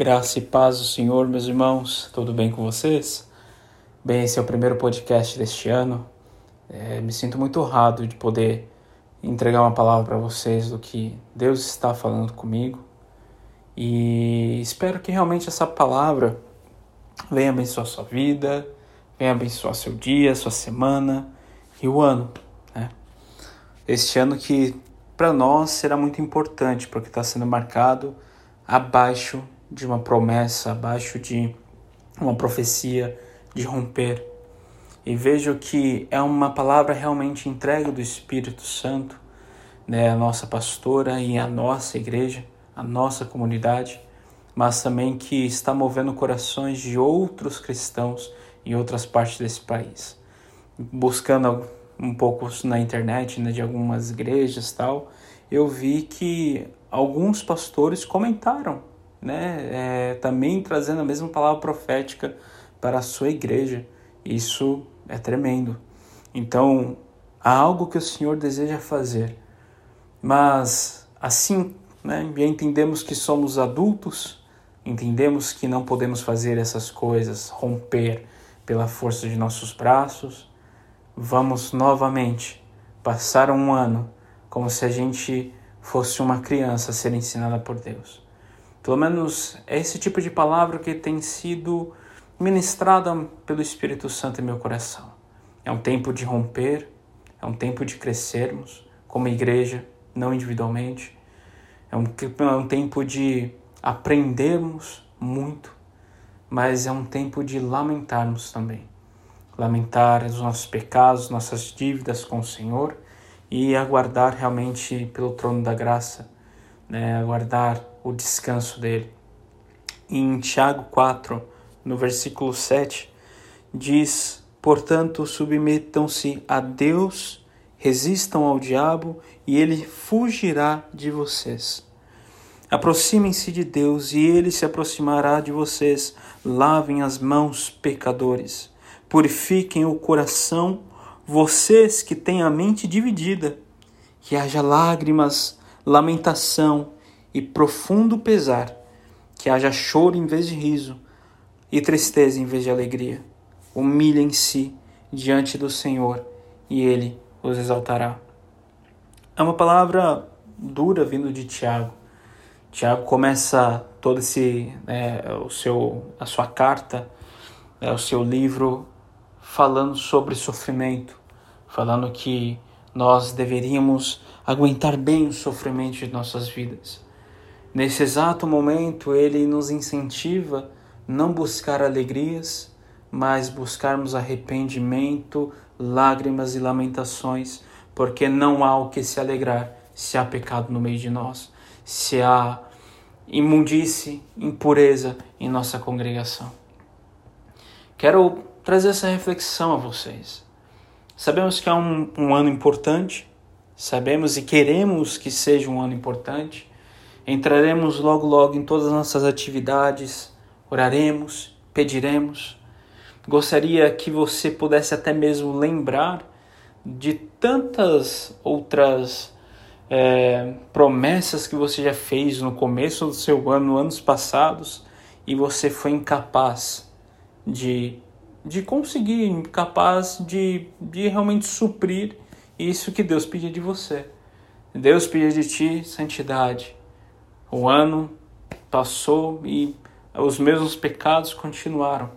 Graça e paz do Senhor, meus irmãos, tudo bem com vocês? Bem, esse é o primeiro podcast deste ano. É, me sinto muito honrado de poder entregar uma palavra para vocês do que Deus está falando comigo e espero que realmente essa palavra venha abençoar sua vida, venha abençoar seu dia, sua semana e o ano. Né? Este ano que para nós será muito importante porque está sendo marcado abaixo de uma promessa, abaixo de uma profecia de romper. E vejo que é uma palavra realmente entregue do Espírito Santo, né, a nossa pastora e a nossa igreja, a nossa comunidade, mas também que está movendo corações de outros cristãos em outras partes desse país. Buscando um pouco na internet, né, de algumas igrejas tal, eu vi que alguns pastores comentaram né, é, também trazendo a mesma palavra profética para a sua igreja. Isso é tremendo. Então, há algo que o Senhor deseja fazer, mas assim, né, entendemos que somos adultos, entendemos que não podemos fazer essas coisas, romper pela força de nossos braços. Vamos novamente passar um ano como se a gente fosse uma criança a ser ensinada por Deus. Pelo menos é esse tipo de palavra que tem sido ministrada pelo Espírito Santo em meu coração. É um tempo de romper, é um tempo de crescermos como igreja, não individualmente. É um, é um tempo de aprendermos muito, mas é um tempo de lamentarmos também. Lamentar os nossos pecados, nossas dívidas com o Senhor e aguardar realmente pelo trono da graça, né? aguardar o descanso dele. Em Tiago 4, no versículo 7, diz: Portanto, submetam-se a Deus, resistam ao diabo e ele fugirá de vocês. Aproximem-se de Deus e ele se aproximará de vocês. Lavem as mãos, pecadores. Purifiquem o coração, vocês que têm a mente dividida. Que haja lágrimas, lamentação e profundo pesar, que haja choro em vez de riso e tristeza em vez de alegria. Humilhem-se diante do Senhor e ele os exaltará. É uma palavra dura vindo de Tiago. Tiago começa todo esse né, o seu a sua carta, né, o seu livro falando sobre sofrimento, falando que nós deveríamos aguentar bem o sofrimento de nossas vidas. Nesse exato momento, ele nos incentiva não buscar alegrias, mas buscarmos arrependimento, lágrimas e lamentações, porque não há o que se alegrar se há pecado no meio de nós, se há imundície, impureza em nossa congregação. Quero trazer essa reflexão a vocês. Sabemos que é um, um ano importante, sabemos e queremos que seja um ano importante, Entraremos logo logo em todas as nossas atividades, oraremos, pediremos. Gostaria que você pudesse até mesmo lembrar de tantas outras é, promessas que você já fez no começo do seu ano, anos passados, e você foi incapaz de, de conseguir, incapaz de, de realmente suprir isso que Deus pedia de você. Deus pedia de ti santidade, o ano passou e os mesmos pecados continuaram.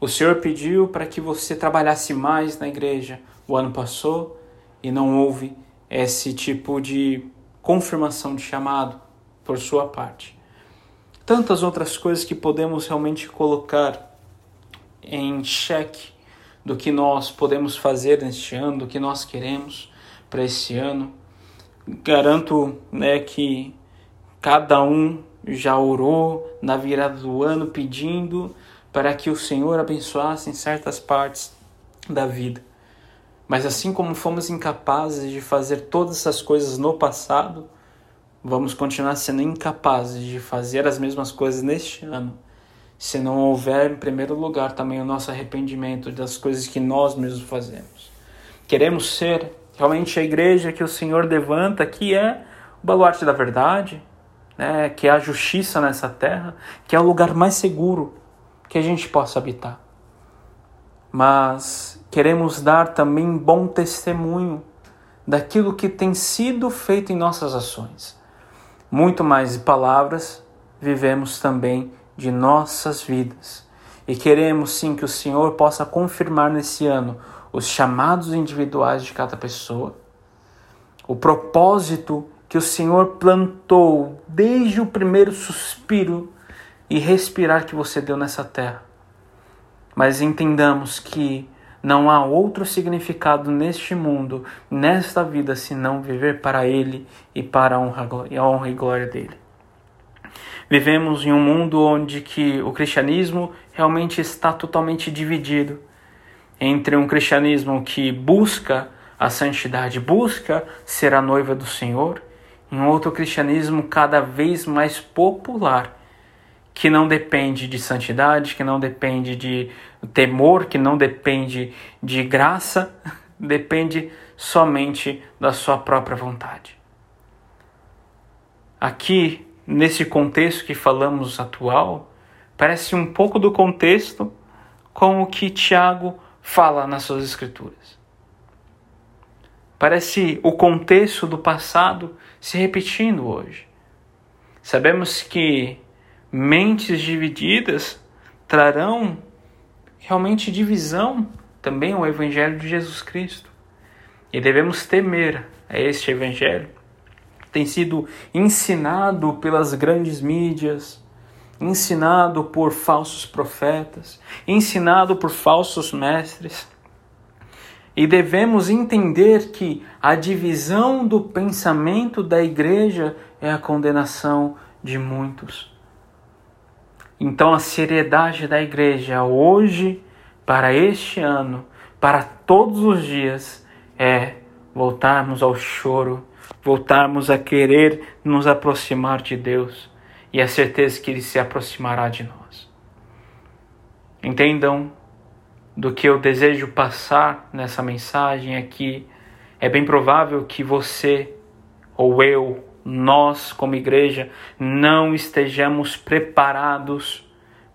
O Senhor pediu para que você trabalhasse mais na igreja. O ano passou e não houve esse tipo de confirmação de chamado por sua parte. Tantas outras coisas que podemos realmente colocar em xeque do que nós podemos fazer neste ano, do que nós queremos para esse ano. Garanto né, que Cada um já orou na virada do ano pedindo para que o Senhor abençoasse em certas partes da vida. Mas assim como fomos incapazes de fazer todas essas coisas no passado, vamos continuar sendo incapazes de fazer as mesmas coisas neste ano, se não houver em primeiro lugar também o nosso arrependimento das coisas que nós mesmos fazemos. Queremos ser realmente a igreja que o Senhor levanta, que é o baluarte da verdade, né, que há justiça nessa terra, que é o lugar mais seguro que a gente possa habitar. Mas queremos dar também bom testemunho daquilo que tem sido feito em nossas ações. Muito mais de palavras, vivemos também de nossas vidas. E queremos sim que o Senhor possa confirmar nesse ano os chamados individuais de cada pessoa, o propósito que o Senhor plantou desde o primeiro suspiro e respirar que você deu nessa terra. Mas entendamos que não há outro significado neste mundo, nesta vida, senão viver para Ele e para a honra, a honra e glória dele. Vivemos em um mundo onde que o cristianismo realmente está totalmente dividido entre um cristianismo que busca a santidade, busca ser a noiva do Senhor, um outro cristianismo cada vez mais popular, que não depende de santidade, que não depende de temor, que não depende de graça, depende somente da sua própria vontade. Aqui, nesse contexto que falamos atual, parece um pouco do contexto com o que Tiago fala nas suas escrituras. Parece o contexto do passado se repetindo hoje. Sabemos que mentes divididas trarão realmente divisão também ao Evangelho de Jesus Cristo. E devemos temer a este Evangelho. Tem sido ensinado pelas grandes mídias, ensinado por falsos profetas, ensinado por falsos mestres. E devemos entender que a divisão do pensamento da igreja é a condenação de muitos. Então, a seriedade da igreja hoje, para este ano, para todos os dias, é voltarmos ao choro, voltarmos a querer nos aproximar de Deus e a certeza que Ele se aproximará de nós. Entendam do que eu desejo passar nessa mensagem aqui. É bem provável que você ou eu nós, como igreja, não estejamos preparados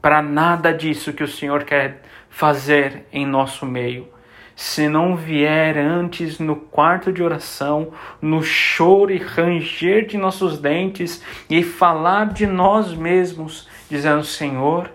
para nada disso que o Senhor quer fazer em nosso meio. Se não vier antes no quarto de oração, no choro e ranger de nossos dentes e falar de nós mesmos, dizendo: Senhor,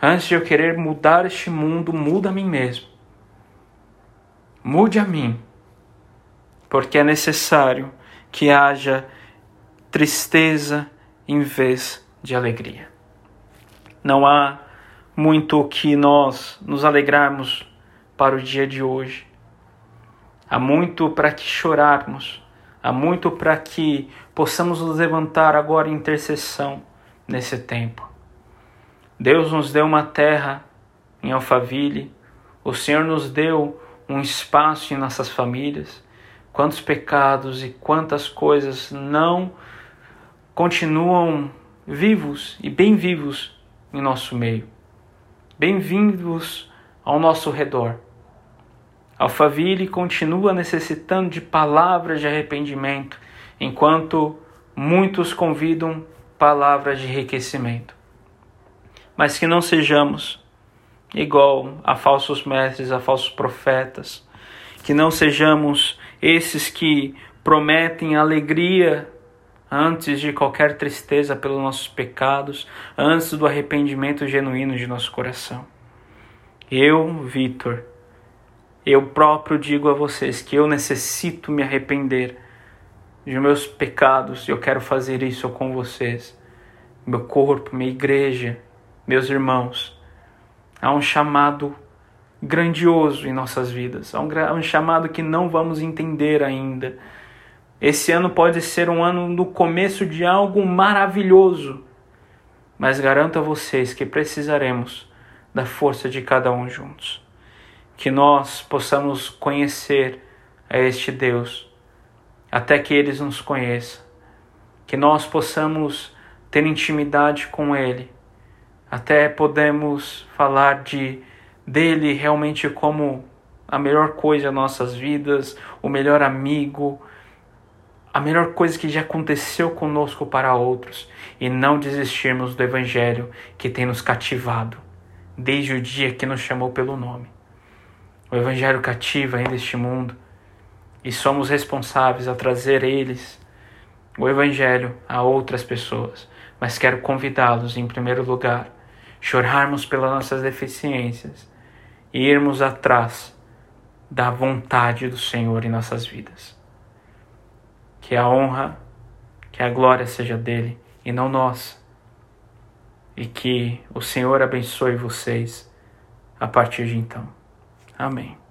antes de eu querer mudar este mundo, muda a mim mesmo. Mude a mim, porque é necessário que haja tristeza em vez de alegria. Não há muito que nós nos alegrarmos para o dia de hoje. Há muito para que chorarmos, há muito para que possamos nos levantar agora em intercessão nesse tempo. Deus nos deu uma terra em Alphaville, o Senhor nos deu um espaço em nossas famílias. Quantos pecados e quantas coisas não continuam vivos e bem vivos em nosso meio. Bem-vindos ao nosso redor. Alphaville continua necessitando de palavras de arrependimento, enquanto muitos convidam palavras de enriquecimento. Mas que não sejamos igual a falsos mestres, a falsos profetas, que não sejamos esses que prometem alegria antes de qualquer tristeza pelos nossos pecados, antes do arrependimento genuíno de nosso coração. Eu, Vitor, eu próprio digo a vocês que eu necessito me arrepender de meus pecados e eu quero fazer isso com vocês. Meu corpo, minha igreja, meus irmãos. Há um chamado grandioso em nossas vidas, há um, um chamado que não vamos entender ainda esse ano pode ser um ano no começo de algo maravilhoso, mas garanto a vocês que precisaremos da força de cada um juntos. Que nós possamos conhecer a este Deus até que eles nos conheça. Que nós possamos ter intimidade com ele, até podemos falar de dele realmente como a melhor coisa em nossas vidas, o melhor amigo, a melhor coisa que já aconteceu conosco para outros e não desistirmos do Evangelho que tem nos cativado desde o dia que nos chamou pelo nome. O Evangelho cativa ainda este mundo e somos responsáveis a trazer eles o Evangelho a outras pessoas. Mas quero convidá-los, em primeiro lugar, chorarmos pelas nossas deficiências e irmos atrás da vontade do Senhor em nossas vidas que a honra, que a glória seja dele e não nossa. E que o Senhor abençoe vocês a partir de então. Amém.